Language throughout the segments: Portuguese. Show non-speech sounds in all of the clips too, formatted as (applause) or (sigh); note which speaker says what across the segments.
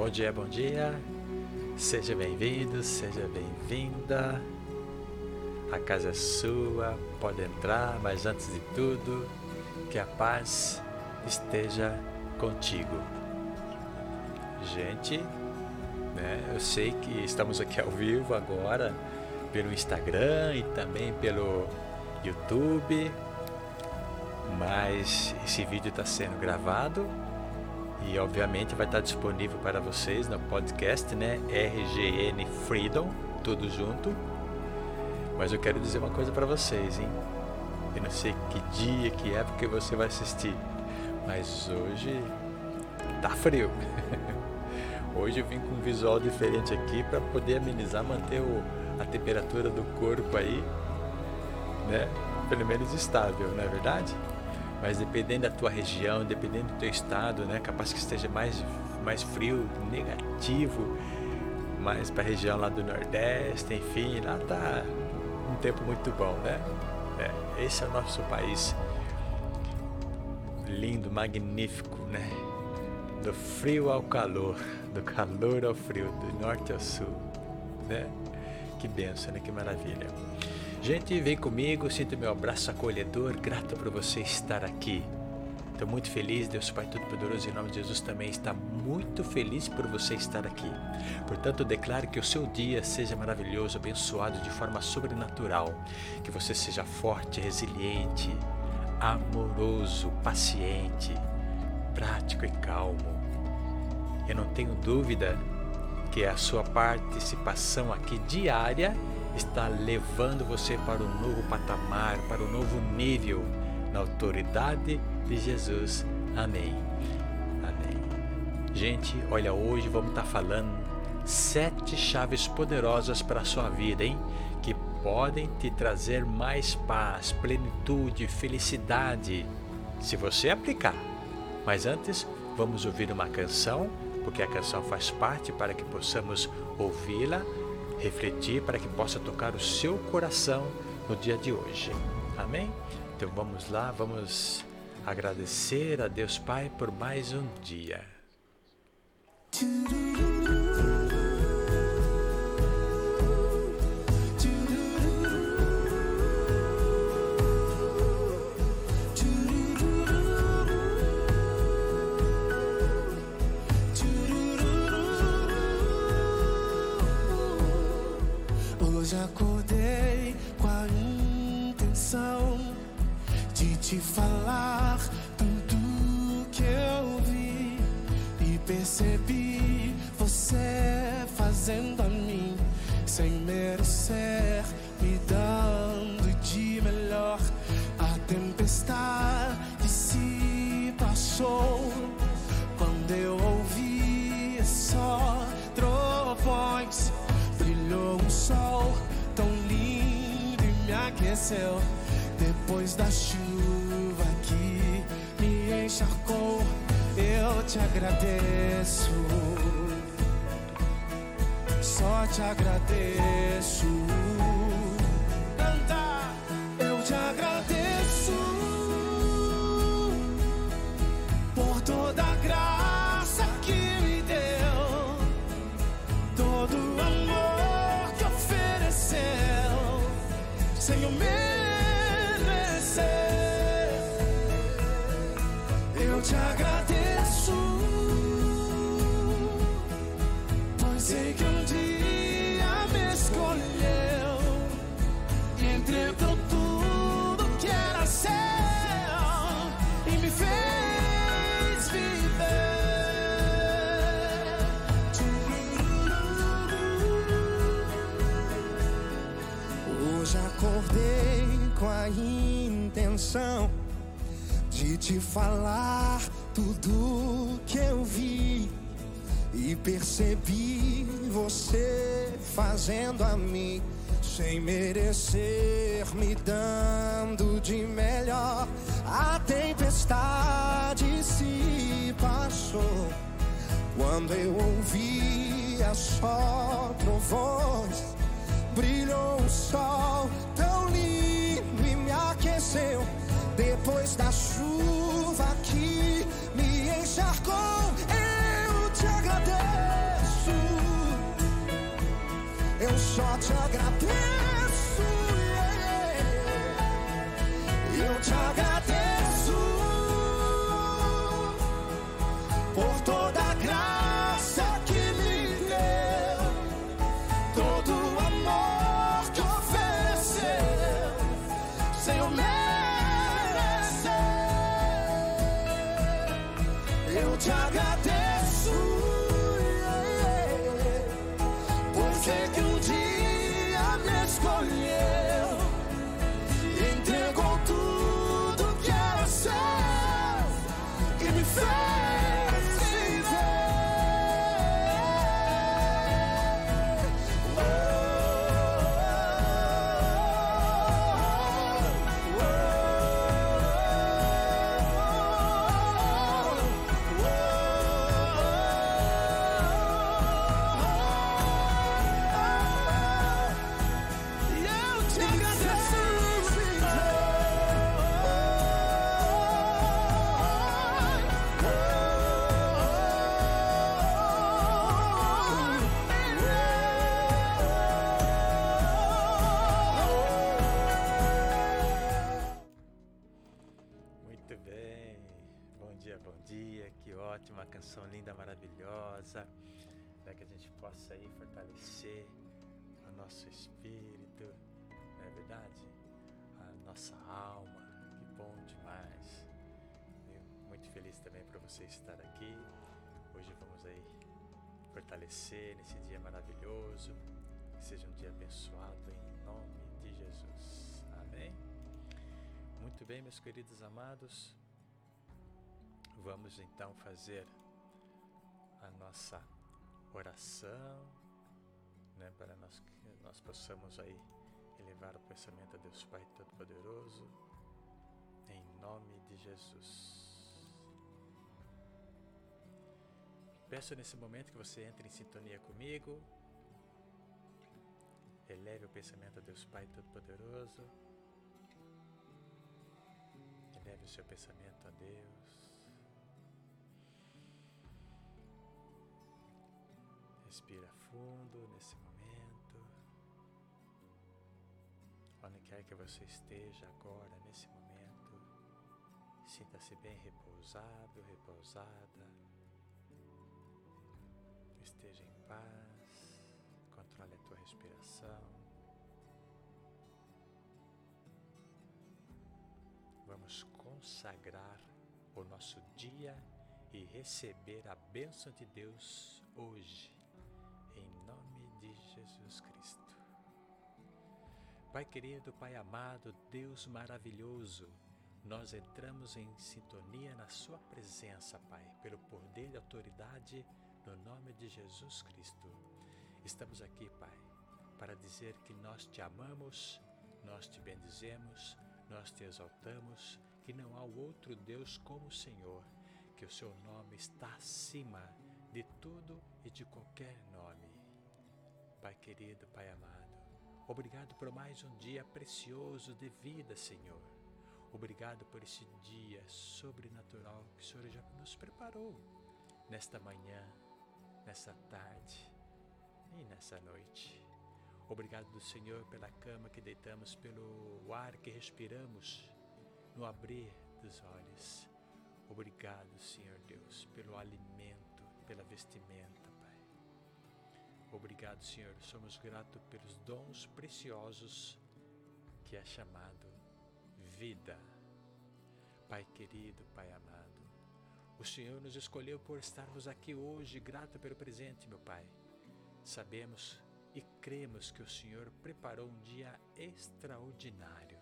Speaker 1: Bom dia, bom dia. Seja bem-vindo, seja bem-vinda. A casa é sua, pode entrar, mas antes de tudo, que a paz esteja contigo. Gente, né, eu sei que estamos aqui ao vivo agora pelo Instagram e também pelo YouTube, mas esse vídeo está sendo gravado e obviamente vai estar disponível para vocês no podcast, né? RGN Freedom, tudo junto. Mas eu quero dizer uma coisa para vocês, hein? Eu não sei que dia, que época você vai assistir, mas hoje tá frio. (laughs) hoje eu vim com um visual diferente aqui para poder amenizar, manter o, a temperatura do corpo aí, né? Pelo menos estável, não é verdade? Mas dependendo da tua região, dependendo do teu estado, né, capaz que esteja mais, mais frio, negativo, mais para a região lá do Nordeste, enfim, lá tá um tempo muito bom, né? É, esse é o nosso país lindo, magnífico, né? Do frio ao calor, do calor ao frio, do norte ao sul, né? Que benção, né? Que maravilha. Gente, vem comigo, sinto meu abraço acolhedor, grato por você estar aqui. Estou muito feliz, Deus Pai Todo-Poderoso, em nome de Jesus também está muito feliz por você estar aqui. Portanto, declaro que o seu dia seja maravilhoso, abençoado de forma sobrenatural, que você seja forte, resiliente, amoroso, paciente, prático e calmo. Eu não tenho dúvida que a sua participação aqui diária está levando você para um novo patamar, para um novo nível na autoridade de Jesus. Amém. Amém. Gente, olha, hoje vamos estar falando sete chaves poderosas para a sua vida, hein? Que podem te trazer mais paz, plenitude, felicidade, se você aplicar. Mas antes, vamos ouvir uma canção, porque a canção faz parte para que possamos ouvi-la refletir para que possa tocar o seu coração no dia de hoje. Amém? Então vamos lá, vamos agradecer a Deus Pai por mais um dia.
Speaker 2: Te falar tudo que eu vi e percebi você fazendo a mim sem merecer, me dando de melhor. A tempestade se passou quando eu ouvi só trovões. Brilhou um sol tão lindo e me aqueceu depois da chuva que me encharcou, eu te agradeço. Só te agradeço. De te falar tudo que eu vi e percebi você fazendo a mim sem merecer, me dando de melhor. A tempestade se passou quando eu ouvi só trovões. Brilhou o sol tão lindo e me aqueceu depois da chuva que me encharcou, eu te agradeço. Eu só te agradeço. Yeah. Eu te agradeço.
Speaker 1: Fortalecer nesse dia maravilhoso, que seja um dia abençoado em nome de Jesus. Amém. Muito bem, meus queridos amados, vamos então fazer a nossa oração, né, para nós que nós possamos aí elevar o pensamento a Deus Pai Todo-Poderoso, em nome de Jesus. Peço nesse momento que você entre em sintonia comigo, eleve o pensamento a Deus Pai Todo-Poderoso. Eleve o seu pensamento a Deus. Respira fundo nesse momento. Onde quer que você esteja agora, nesse momento, sinta-se bem repousado, repousada. Esteja em paz. Controle a tua respiração. Vamos consagrar o nosso dia e receber a bênção de Deus hoje, em nome de Jesus Cristo. Pai querido, Pai amado, Deus maravilhoso, nós entramos em sintonia na Sua presença, Pai, pelo poder e autoridade no nome de Jesus Cristo. Estamos aqui, Pai, para dizer que nós te amamos, nós te bendizemos, nós te exaltamos, que não há outro Deus como o Senhor, que o seu nome está acima de tudo e de qualquer nome. Pai querido, Pai amado, obrigado por mais um dia precioso de vida, Senhor. Obrigado por esse dia sobrenatural que o Senhor já nos preparou nesta manhã, nessa tarde e nessa noite. Obrigado do Senhor pela cama que deitamos, pelo ar que respiramos, no abrir dos olhos. Obrigado, Senhor Deus, pelo alimento, pela vestimenta, Pai. Obrigado, Senhor. Somos gratos pelos dons preciosos que é chamado vida. Pai querido, Pai amado, o Senhor nos escolheu por estarmos aqui hoje, grato pelo presente, meu Pai. Sabemos e cremos que o Senhor preparou um dia extraordinário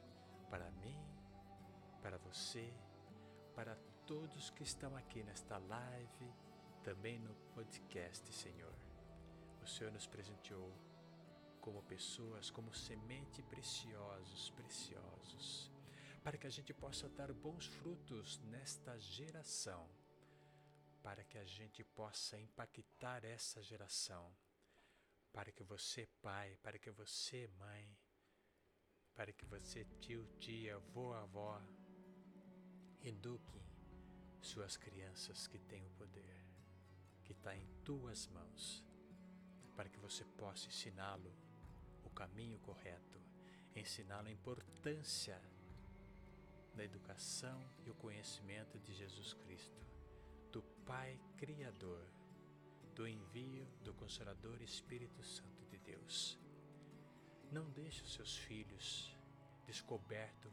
Speaker 1: para mim, para você, para todos que estão aqui nesta live, também no podcast, Senhor. O Senhor nos presenteou como pessoas, como semente preciosos, preciosos, para que a gente possa dar bons frutos nesta geração, para que a gente possa impactar essa geração. Para que você, pai, para que você, mãe, para que você, tio, tia, avô, avó, eduque suas crianças que têm o poder, que está em tuas mãos, para que você possa ensiná-lo caminho correto, ensiná-lo a importância da educação e o conhecimento de Jesus Cristo, Pai Criador, do envio do Consolador Espírito Santo de Deus. Não deixe os seus filhos descobertos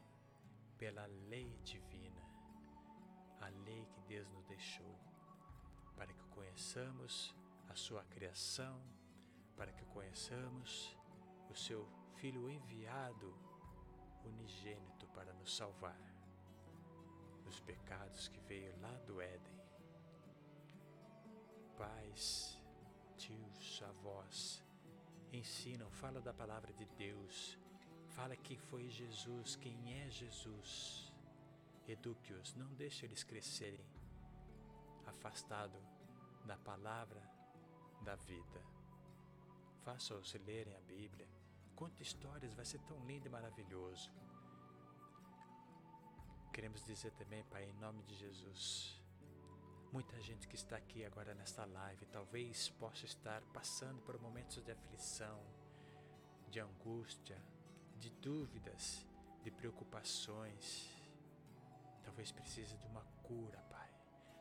Speaker 1: pela lei divina, a lei que Deus nos deixou, para que conheçamos a sua criação, para que conheçamos o seu Filho enviado, unigênito, para nos salvar dos pecados que veio lá do Éden. Pais, tios, avós, ensinam, fala da palavra de Deus, fala quem foi Jesus, quem é Jesus. Eduque-os, não deixe eles crescerem afastado da palavra da vida. Faça-os lerem a Bíblia. Conte histórias, vai ser tão lindo e maravilhoso. Queremos dizer também, Pai, em nome de Jesus, muita gente que está aqui agora nesta live talvez possa estar passando por momentos de aflição, de angústia, de dúvidas, de preocupações. Talvez precise de uma cura, Pai.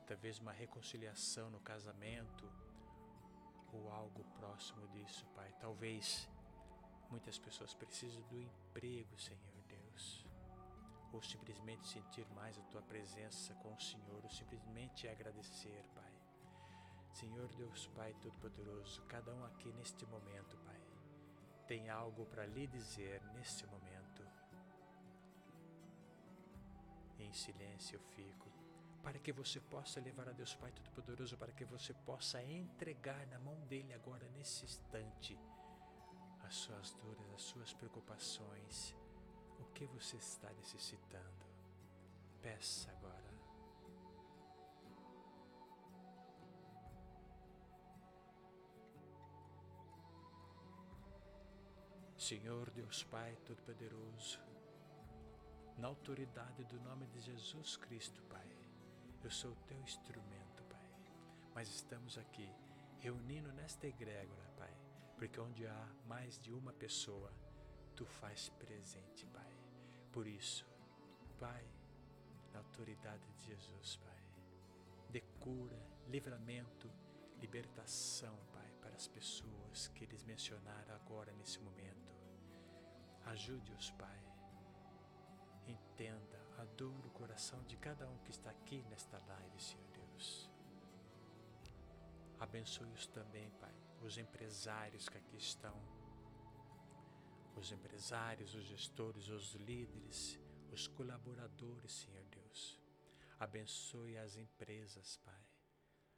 Speaker 1: Talvez uma reconciliação no casamento ou algo próximo disso, Pai. Talvez muitas pessoas precisem do emprego, Senhor Deus ou simplesmente sentir mais a tua presença com o Senhor, ou simplesmente agradecer, Pai. Senhor Deus Pai Todo-Poderoso, cada um aqui neste momento, Pai, tem algo para lhe dizer neste momento. Em silêncio eu fico, para que você possa levar a Deus Pai Todo-Poderoso, para que você possa entregar na mão dele agora, nesse instante, as suas dores, as suas preocupações, que você está necessitando. Peça agora. Senhor Deus Pai Todo-Poderoso, na autoridade do nome de Jesus Cristo, Pai, eu sou teu instrumento, Pai, mas estamos aqui reunindo nesta egrégora, Pai, porque onde há mais de uma pessoa, tu faz presente, Pai. Por isso, Pai, na autoridade de Jesus, Pai, de cura, livramento, libertação, Pai, para as pessoas que eles mencionaram agora nesse momento. Ajude-os, Pai. Entenda a dor do coração de cada um que está aqui nesta live, Senhor Deus. Abençoe-os também, Pai, os empresários que aqui estão os empresários, os gestores, os líderes, os colaboradores, Senhor Deus. Abençoe as empresas, Pai.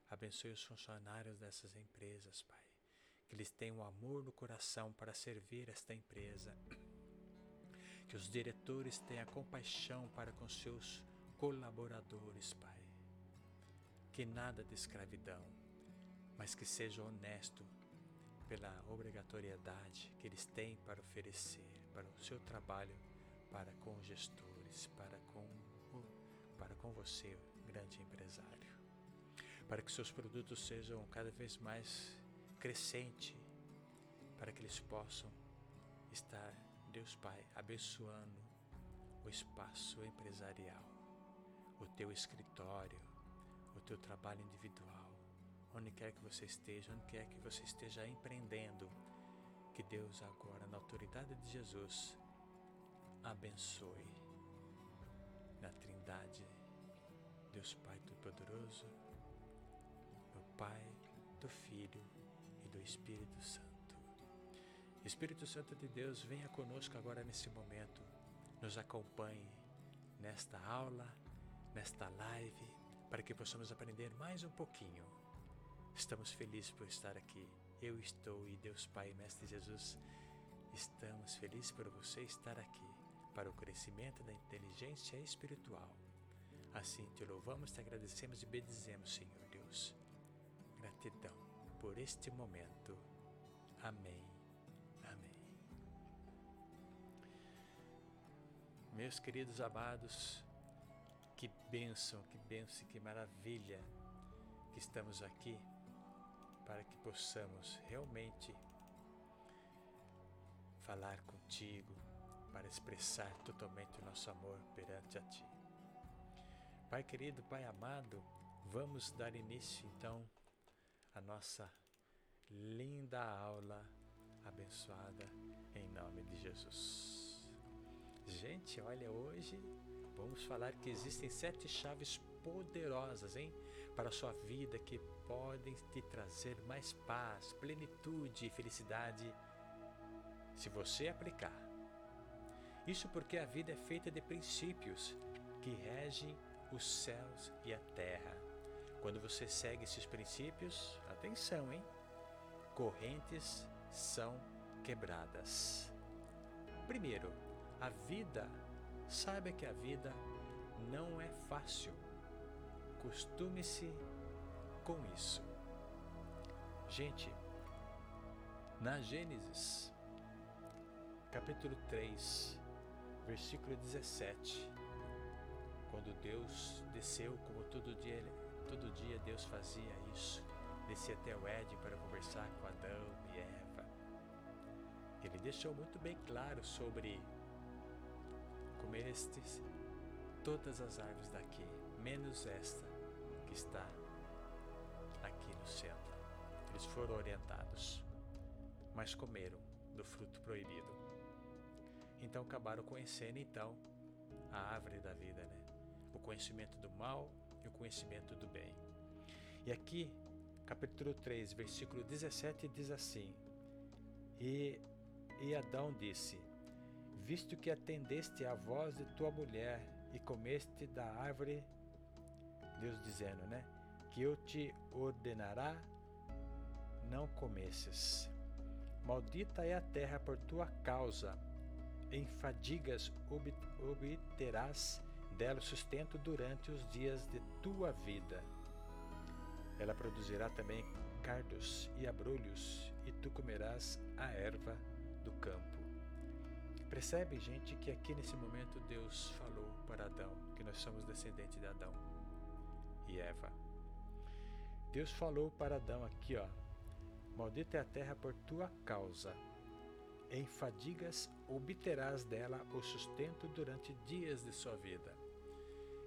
Speaker 1: Abençoe os funcionários dessas empresas, Pai. Que eles tenham amor no coração para servir esta empresa. Que os diretores tenham compaixão para com seus colaboradores, Pai. Que nada de escravidão, mas que seja honesto pela obrigatoriedade que eles têm para oferecer para o seu trabalho para com gestores, para com para com você, grande empresário. Para que seus produtos sejam cada vez mais crescentes, para que eles possam estar, Deus Pai, abençoando o espaço empresarial, o teu escritório, o teu trabalho individual, onde quer que você esteja, onde quer que você esteja empreendendo, que Deus agora, na autoridade de Jesus, abençoe na Trindade, Deus Pai Todo-Poderoso, do Pai, do Filho e do Espírito Santo. Espírito Santo de Deus, venha conosco agora nesse momento, nos acompanhe nesta aula, nesta live, para que possamos aprender mais um pouquinho Estamos felizes por estar aqui. Eu estou e Deus Pai e Mestre Jesus, estamos felizes por você estar aqui para o crescimento da inteligência espiritual. Assim te louvamos, te agradecemos e bendizemos, Senhor Deus. Gratidão por este momento. Amém. Amém. Meus queridos amados, que bênção, que bênção, que maravilha que estamos aqui para que possamos realmente falar contigo, para expressar totalmente o nosso amor perante a Ti. Pai querido, Pai amado, vamos dar início então à nossa linda aula abençoada em nome de Jesus. Gente, olha, hoje vamos falar que existem sete chaves poderosas, hein, para a sua vida que podem te trazer mais paz, plenitude e felicidade se você aplicar. Isso porque a vida é feita de princípios que regem os céus e a terra. Quando você segue esses princípios, atenção, hein? Correntes são quebradas. Primeiro, a vida, saiba que a vida não é fácil. Costume-se com isso. Gente, na Gênesis, capítulo 3, versículo 17, quando Deus desceu, como todo dia, todo dia Deus fazia isso, descia até o Éden para conversar com Adão e Eva. Ele deixou muito bem claro sobre comestes todas as árvores daqui, menos esta está aqui no centro. Eles foram orientados, mas comeram do fruto proibido. Então acabaram conhecendo então a árvore da vida, né? O conhecimento do mal e o conhecimento do bem. E aqui, capítulo 3, versículo 17 diz assim: E, e Adão disse: Visto que atendeste à voz de tua mulher e comeste da árvore, Deus dizendo, né? Que eu te ordenará, não comesses. Maldita é a terra por tua causa em fadigas obterás dela sustento durante os dias de tua vida. Ela produzirá também cardos e abrolhos, e tu comerás a erva do campo. Percebe, gente, que aqui nesse momento Deus falou para Adão que nós somos descendentes de Adão e Eva. Deus falou para Adão aqui, ó: Maldita é a terra por tua causa em fadigas obterás dela o sustento durante dias de sua vida.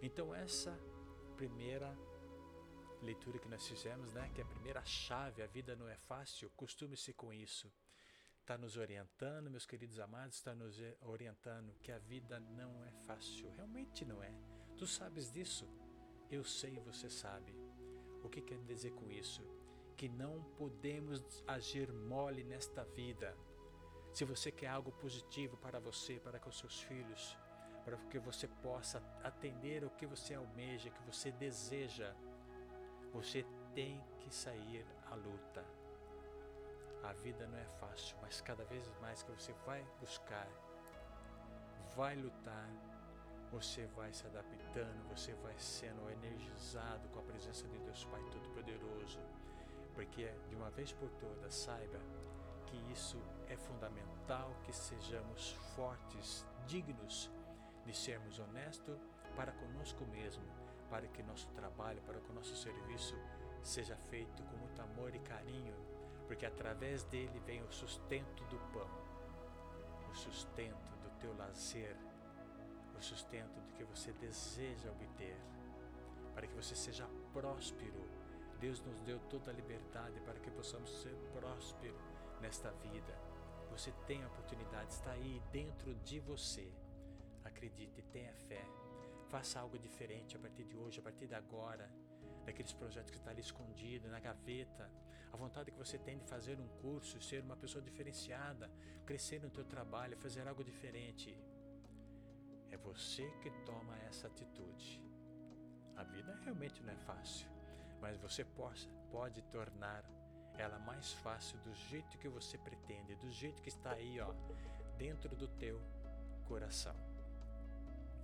Speaker 1: Então, essa primeira leitura que nós fizemos, né, que é a primeira chave, a vida não é fácil, costume-se com isso. Está nos orientando, meus queridos amados, está nos orientando que a vida não é fácil. Realmente não é. Tu sabes disso? Eu sei você sabe. O que quer dizer com isso? Que não podemos agir mole nesta vida se você quer algo positivo para você, para com seus filhos, para que você possa atender o que você almeja, que você deseja, você tem que sair à luta. A vida não é fácil, mas cada vez mais que você vai buscar, vai lutar, você vai se adaptando, você vai sendo energizado com a presença de Deus Pai Todo-Poderoso, porque de uma vez por todas, saiba que isso é fundamental que sejamos fortes, dignos de sermos honestos para conosco mesmo, para que nosso trabalho, para que o nosso serviço seja feito com muito amor e carinho, porque através dele vem o sustento do pão, o sustento do teu lazer, o sustento do que você deseja obter, para que você seja próspero. Deus nos deu toda a liberdade para que possamos ser prósperos nesta vida. Você tem a oportunidade, está aí dentro de você. Acredite, tenha fé. Faça algo diferente a partir de hoje, a partir de agora. Daqueles projetos que estão ali escondidos, na gaveta. A vontade que você tem de fazer um curso, ser uma pessoa diferenciada, crescer no teu trabalho, fazer algo diferente. É você que toma essa atitude. A vida realmente não é fácil, mas você pode, pode tornar ela mais fácil do jeito que você pretende, do jeito que está aí, ó, dentro do teu coração.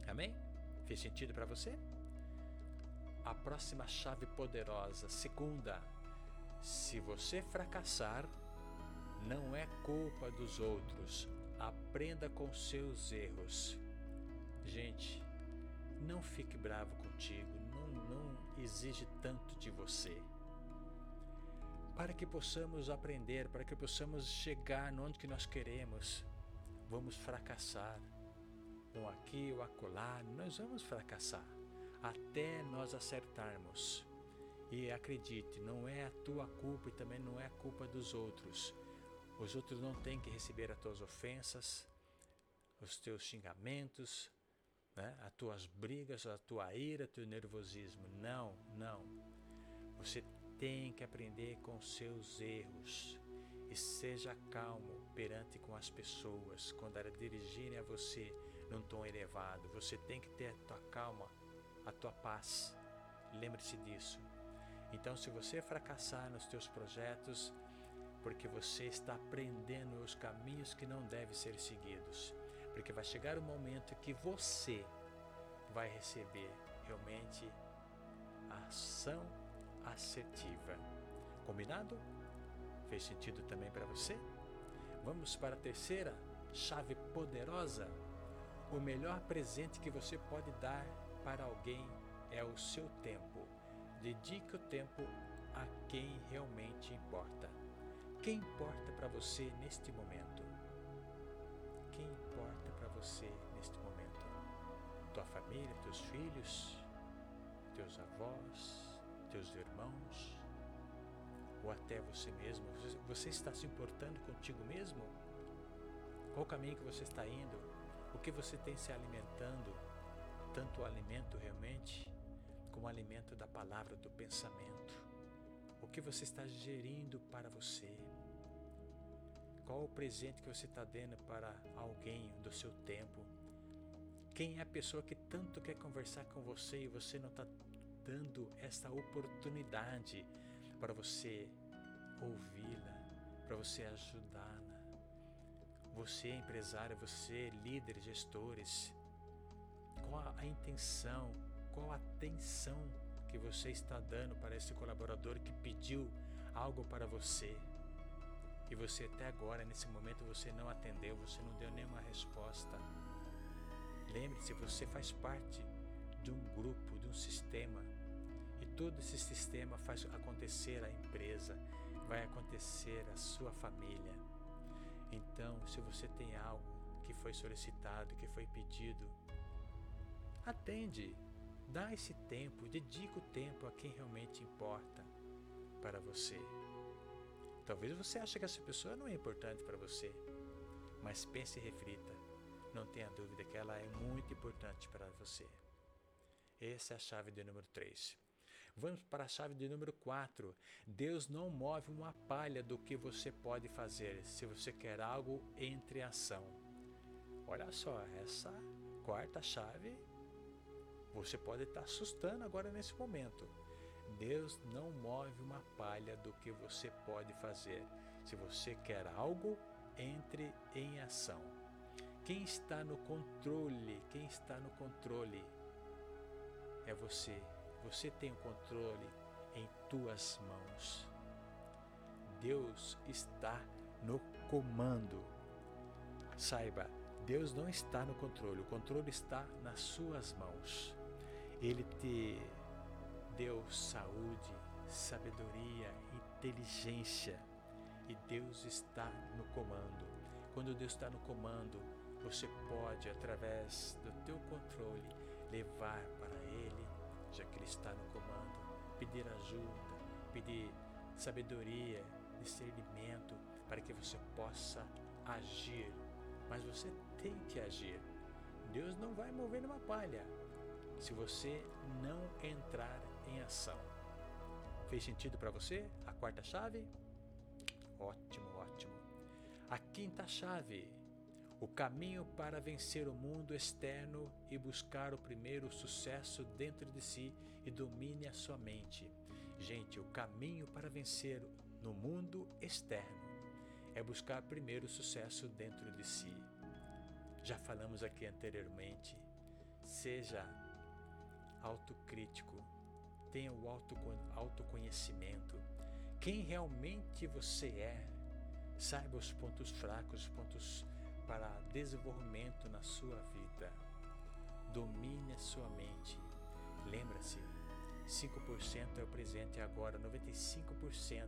Speaker 1: Amém? Fez sentido para você? A próxima chave poderosa, segunda, se você fracassar, não é culpa dos outros. Aprenda com seus erros. Gente, não fique bravo contigo, não, não exige tanto de você para que possamos aprender, para que possamos chegar onde que nós queremos. vamos fracassar. Um aqui ou acolá, nós vamos fracassar até nós acertarmos. E acredite, não é a tua culpa e também não é a culpa dos outros. Os outros não têm que receber as tuas ofensas, os teus xingamentos, né? as tuas brigas, a tua ira, teu nervosismo. Não, não. Você tem que aprender com seus erros e seja calmo perante com as pessoas quando elas dirigirem a você num tom elevado. Você tem que ter a tua calma, a tua paz. Lembre-se disso. Então, se você fracassar nos teus projetos, porque você está aprendendo os caminhos que não devem ser seguidos, porque vai chegar o momento que você vai receber realmente a ação assertiva. Combinado? Fez sentido também para você? Vamos para a terceira chave poderosa. O melhor presente que você pode dar para alguém é o seu tempo. Dedique o tempo a quem realmente importa. Quem importa para você neste momento? Quem você neste momento? Tua família, teus filhos, teus avós, teus irmãos, ou até você mesmo? Você está se importando contigo mesmo? Qual o caminho que você está indo? O que você tem se alimentando? Tanto o alimento realmente, como o alimento da palavra, do pensamento. O que você está gerindo para você? Qual o presente que você está dando para alguém do seu tempo? Quem é a pessoa que tanto quer conversar com você e você não está dando essa oportunidade para você ouvi-la, para você ajudá-la? Você, empresário, você, líder, gestores, qual a intenção, qual a atenção que você está dando para esse colaborador que pediu algo para você? E você até agora, nesse momento, você não atendeu, você não deu nenhuma resposta. Lembre-se, você faz parte de um grupo, de um sistema. E todo esse sistema faz acontecer a empresa, vai acontecer a sua família. Então, se você tem algo que foi solicitado, que foi pedido, atende, dá esse tempo, dedica o tempo a quem realmente importa para você. Talvez você ache que essa pessoa não é importante para você, mas pense e reflita. Não tenha dúvida que ela é muito importante para você. Essa é a chave de número 3. Vamos para a chave de número 4. Deus não move uma palha do que você pode fazer se você quer algo entre ação. Olha só, essa quarta chave você pode estar assustando agora nesse momento. Deus não move uma palha do que você pode fazer. Se você quer algo, entre em ação. Quem está no controle, quem está no controle é você. Você tem o controle em tuas mãos. Deus está no comando. Saiba, Deus não está no controle, o controle está nas suas mãos. Ele te deu saúde, sabedoria, inteligência e Deus está no comando. Quando Deus está no comando, você pode, através do teu controle, levar para Ele, já que Ele está no comando, pedir ajuda, pedir sabedoria, discernimento, para que você possa agir. Mas você tem que agir. Deus não vai mover numa palha se você não entrar em ação. Fez sentido para você a quarta chave? Ótimo, ótimo. A quinta chave: o caminho para vencer o mundo externo e buscar o primeiro sucesso dentro de si e domine a sua mente. Gente, o caminho para vencer no mundo externo é buscar primeiro o sucesso dentro de si. Já falamos aqui anteriormente. Seja autocrítico, tenha o autoconhecimento. Quem realmente você é, saiba os pontos fracos, os pontos para desenvolvimento na sua vida. Domine a sua mente. Lembra-se, 5% é o presente agora, 95%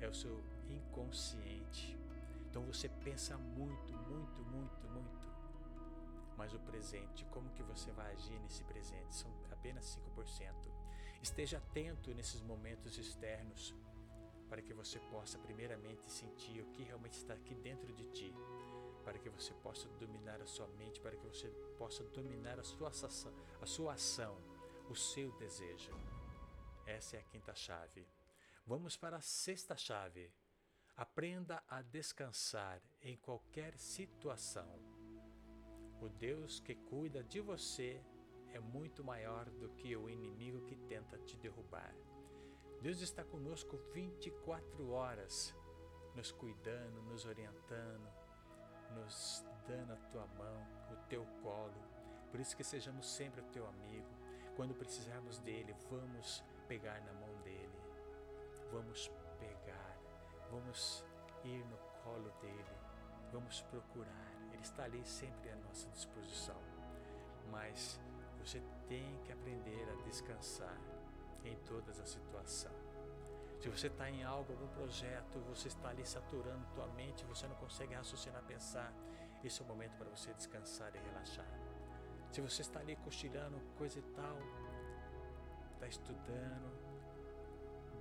Speaker 1: é o seu inconsciente. Então você pensa muito, muito, muito, muito. Mas o presente, como que você vai agir nesse presente? São apenas 5%. Esteja atento nesses momentos externos para que você possa primeiramente sentir o que realmente está aqui dentro de ti, para que você possa dominar a sua mente, para que você possa dominar a sua ação, a sua ação, o seu desejo. Essa é a quinta chave. Vamos para a sexta chave. Aprenda a descansar em qualquer situação. O Deus que cuida de você é muito maior do que o inimigo que tenta te derrubar. Deus está conosco 24 horas, nos cuidando, nos orientando, nos dando a tua mão, o teu colo. Por isso que sejamos sempre o teu amigo. Quando precisarmos dele, vamos pegar na mão dele. Vamos pegar, vamos ir no colo dele, vamos procurar. Ele está ali sempre à nossa disposição. Mas você tem que aprender a descansar em todas as situações. Se você está em algo, algum projeto, você está ali saturando tua mente, você não consegue raciocinar, pensar, esse é o momento para você descansar e relaxar. Se você está ali cochilando, coisa e tal, está estudando,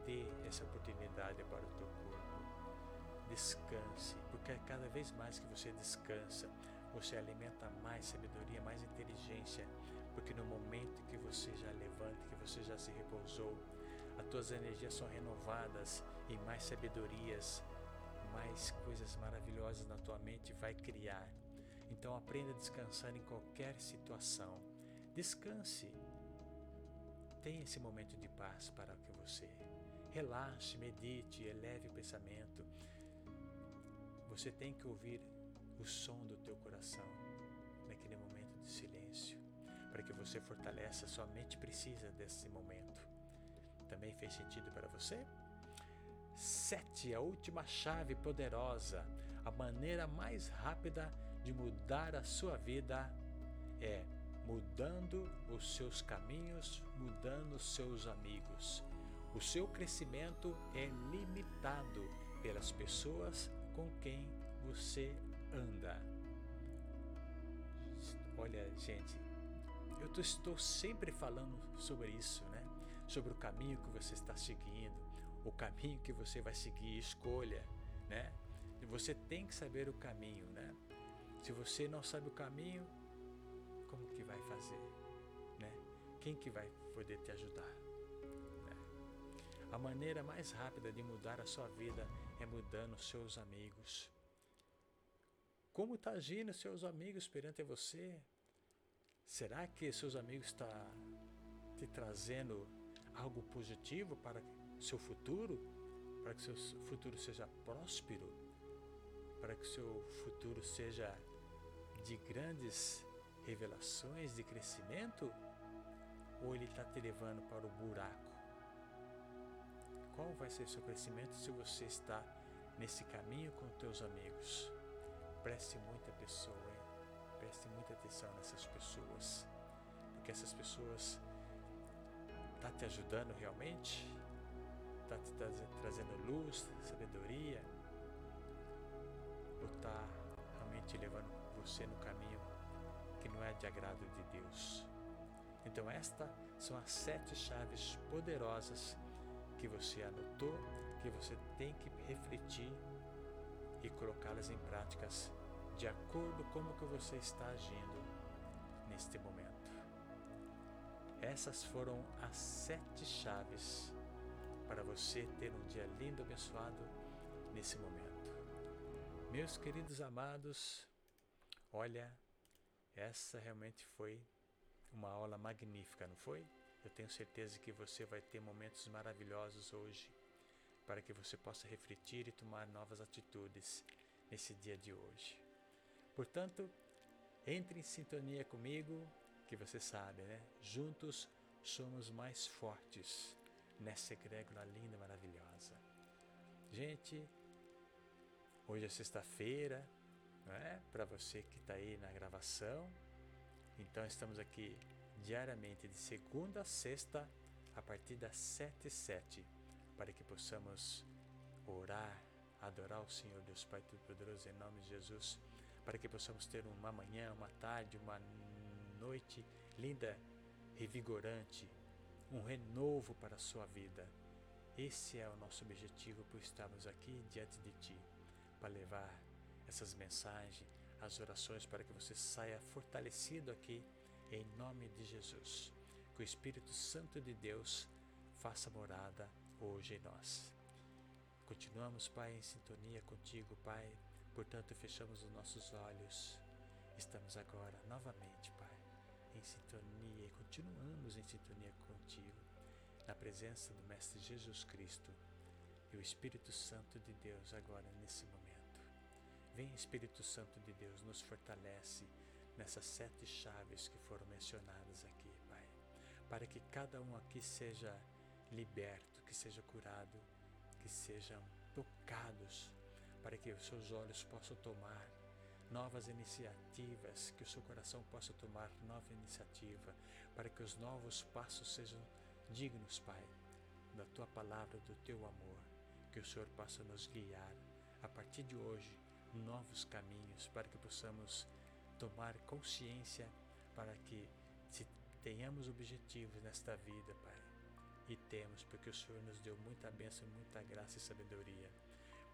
Speaker 1: dê essa oportunidade para o teu corpo. Descanse, porque cada vez mais que você descansa, você alimenta mais sabedoria, mais inteligência, porque no momento que você já levanta, que você já se repousou, as tuas energias são renovadas e mais sabedorias, mais coisas maravilhosas na tua mente vai criar. Então aprenda a descansar em qualquer situação. Descanse. Tenha esse momento de paz para que você relaxe, medite, eleve o pensamento. Você tem que ouvir o som do teu coração naquele momento de silêncio, para que você fortaleça. Sua mente precisa desse momento. Também fez sentido para você? Sete, a última chave poderosa, a maneira mais rápida de mudar a sua vida é mudando os seus caminhos, mudando os seus amigos. O seu crescimento é limitado pelas pessoas com quem você anda. Olha, gente, eu estou sempre falando sobre isso, né? Sobre o caminho que você está seguindo, o caminho que você vai seguir, escolha, né? Você tem que saber o caminho, né? Se você não sabe o caminho, como que vai fazer, né? Quem que vai poder te ajudar? Né? A maneira mais rápida de mudar a sua vida é mudando os seus amigos. Como está agindo seus amigos perante você? Será que seus amigos estão tá te trazendo algo positivo para seu futuro? Para que seu futuro seja próspero? Para que seu futuro seja de grandes revelações, de crescimento? Ou ele está te levando para o buraco? Qual vai ser seu crescimento se você está nesse caminho com teus amigos? Preste muita pessoa, hein? Preste muita atenção nessas pessoas, porque essas pessoas tá te ajudando realmente, tá te trazendo luz, sabedoria, ou tá realmente levando você no caminho que não é de agrado de Deus. Então estas são as sete chaves poderosas que você anotou, que você tem que refletir e colocá-las em práticas de acordo com como que você está agindo neste momento. Essas foram as sete chaves para você ter um dia lindo, abençoado nesse momento. Meus queridos amados, olha, essa realmente foi uma aula magnífica, não foi? Eu tenho certeza que você vai ter momentos maravilhosos hoje para que você possa refletir e tomar novas atitudes nesse dia de hoje. Portanto, entre em sintonia comigo, que você sabe, né? Juntos somos mais fortes nessa egrégora linda maravilhosa. Gente, hoje é sexta-feira, não é? Para você que está aí na gravação. Então estamos aqui diariamente de segunda a sexta a partir das sete e sete para que possamos orar, adorar o Senhor Deus Pai Todo-Poderoso em nome de Jesus, para que possamos ter uma manhã, uma tarde, uma noite linda, revigorante, um renovo para a sua vida. Esse é o nosso objetivo por estarmos aqui diante de Ti, para levar essas mensagens, as orações, para que você saia fortalecido aqui, em nome de Jesus. Que o Espírito Santo de Deus faça morada hoje em nós. Continuamos, Pai, em sintonia contigo, Pai. Portanto, fechamos os nossos olhos. Estamos agora novamente, Pai, em sintonia e continuamos em sintonia contigo, na presença do Mestre Jesus Cristo e o Espírito Santo de Deus agora nesse momento. Vem, Espírito Santo de Deus, nos fortalece nessas sete chaves que foram mencionadas aqui, Pai, para que cada um aqui seja liberto, que seja curado que sejam tocados para que os seus olhos possam tomar novas iniciativas, que o seu coração possa tomar nova iniciativa, para que os novos passos sejam dignos, Pai, da tua palavra, do teu amor, que o Senhor possa nos guiar a partir de hoje novos caminhos para que possamos tomar consciência para que se tenhamos objetivos nesta vida, Pai, e temos, porque o Senhor nos deu muita bênção, muita graça e sabedoria,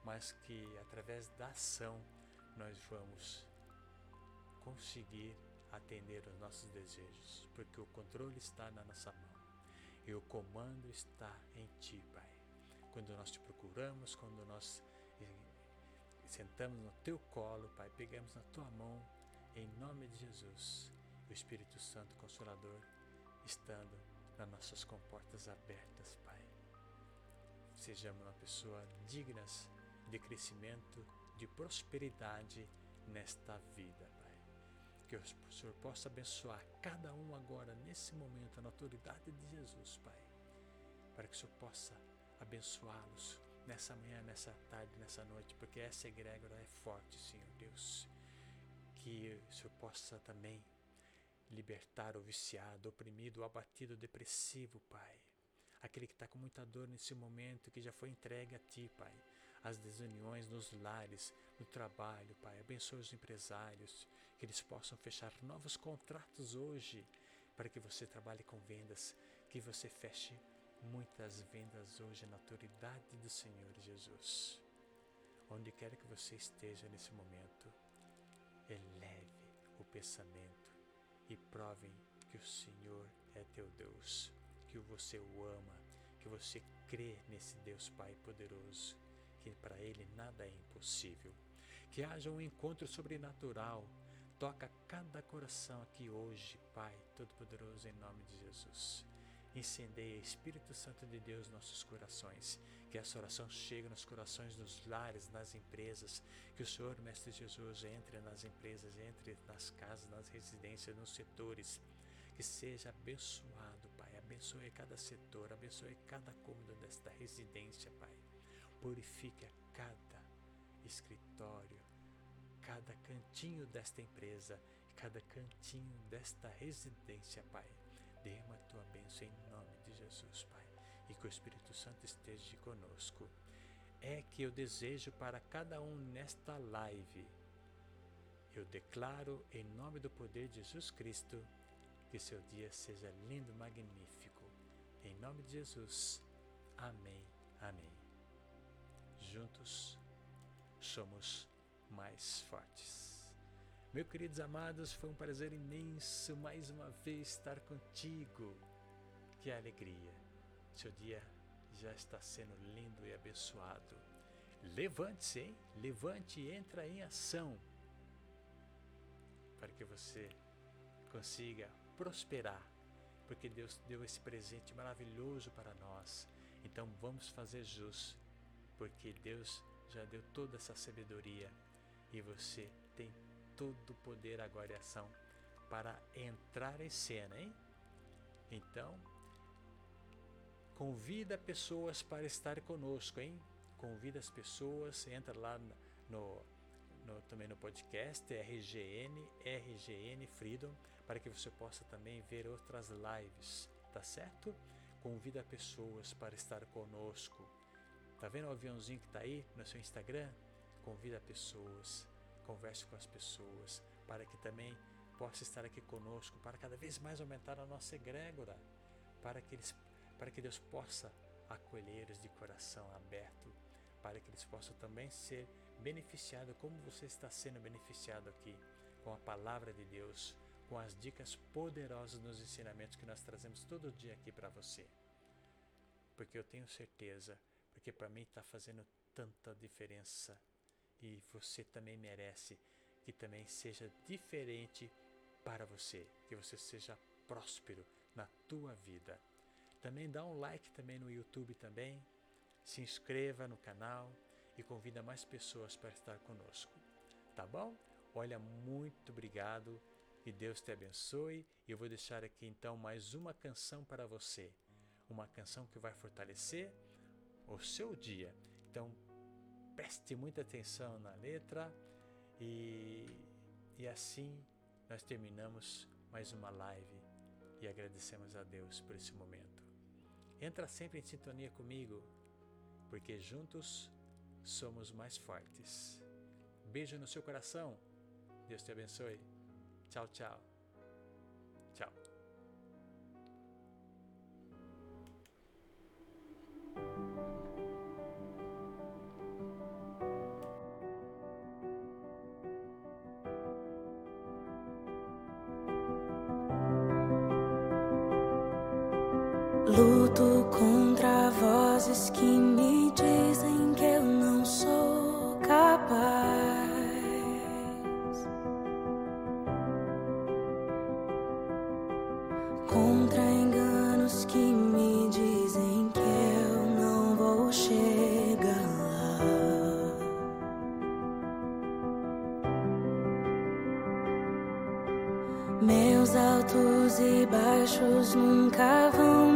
Speaker 1: mas que através da ação nós vamos conseguir atender os nossos desejos, porque o controle está na nossa mão e o comando está em Ti, Pai. Quando nós te procuramos, quando nós eh, sentamos no Teu colo, Pai, pegamos na Tua mão, em nome de Jesus, o Espírito Santo Consolador estando nas nossas comportas abertas, Pai. Sejamos uma pessoa dignas de crescimento, de prosperidade nesta vida, Pai. Que o Senhor possa abençoar cada um agora, nesse momento, na autoridade de Jesus, Pai. Para que o Senhor possa abençoá-los nessa manhã, nessa tarde, nessa noite, porque essa egrégora é forte, Senhor Deus. Que o Senhor possa também libertar o viciado, oprimido, o abatido, o depressivo, Pai. Aquele que está com muita dor nesse momento, que já foi entregue a Ti, Pai. As desuniões nos lares, no trabalho, Pai. Abençoe os empresários, que eles possam fechar novos contratos hoje, para que você trabalhe com vendas, que você feche muitas vendas hoje na autoridade do Senhor Jesus. Onde quer que você esteja nesse momento, eleve o pensamento e provem que o Senhor é teu Deus, que você o ama, que você crê nesse Deus Pai poderoso, que para Ele nada é impossível. Que haja um encontro sobrenatural. Toca cada coração aqui hoje, Pai Todo-Poderoso, em nome de Jesus. Incendeia, Espírito Santo de Deus, nossos corações. Que essa oração chegue nos corações dos lares, nas empresas. Que o Senhor, Mestre Jesus, entre nas empresas, entre nas casas, nas residências, nos setores. Que seja abençoado, Pai. Abençoe cada setor, abençoe cada cômodo desta residência, Pai. Purifique a cada escritório, cada cantinho desta empresa, cada cantinho desta residência, Pai Derrama a tua bênção em nome de Jesus, Pai, e que o Espírito Santo esteja conosco. É que eu desejo para cada um nesta live. Eu declaro em nome do poder de Jesus Cristo que seu dia seja lindo, magnífico. Em nome de Jesus. Amém. Amém. Juntos somos mais fortes. Meus queridos amados, foi um prazer imenso mais uma vez estar contigo. Que alegria! Seu dia já está sendo lindo e abençoado. Levante-se, hein? Levante e entra em ação para que você consiga prosperar, porque Deus deu esse presente maravilhoso para nós. Então vamos fazer jus, porque Deus já deu toda essa sabedoria e você tem todo o poder, agora e ação para entrar em cena, hein? Então, convida pessoas para estar conosco, hein? Convida as pessoas, entra lá no, no, também no podcast RGN, RGN Freedom, para que você possa também ver outras lives, tá certo? Convida pessoas para estar conosco. Tá vendo o aviãozinho que está aí no seu Instagram? Convida pessoas, converse com as pessoas, para que também possa estar aqui conosco, para cada vez mais aumentar a nossa egrégora, para que, eles, para que Deus possa acolhê-los de coração aberto, para que eles possam também ser beneficiados como você está sendo beneficiado aqui, com a palavra de Deus, com as dicas poderosas nos ensinamentos que nós trazemos todo dia aqui para você. Porque eu tenho certeza, porque para mim está fazendo tanta diferença e você também merece que também seja diferente para você, que você seja próspero na tua vida. Também dá um like também no YouTube também, se inscreva no canal e convida mais pessoas para estar conosco. Tá bom? Olha, muito obrigado. Que Deus te abençoe. E eu vou deixar aqui então mais uma canção para você. Uma canção que vai fortalecer o seu dia. Então, preste muita atenção na letra e, e assim nós terminamos mais uma live e agradecemos a Deus por esse momento. Entra sempre em sintonia comigo, porque juntos somos mais fortes. Beijo no seu coração. Deus te abençoe. Tchau, tchau.
Speaker 3: Altos e baixos nunca vão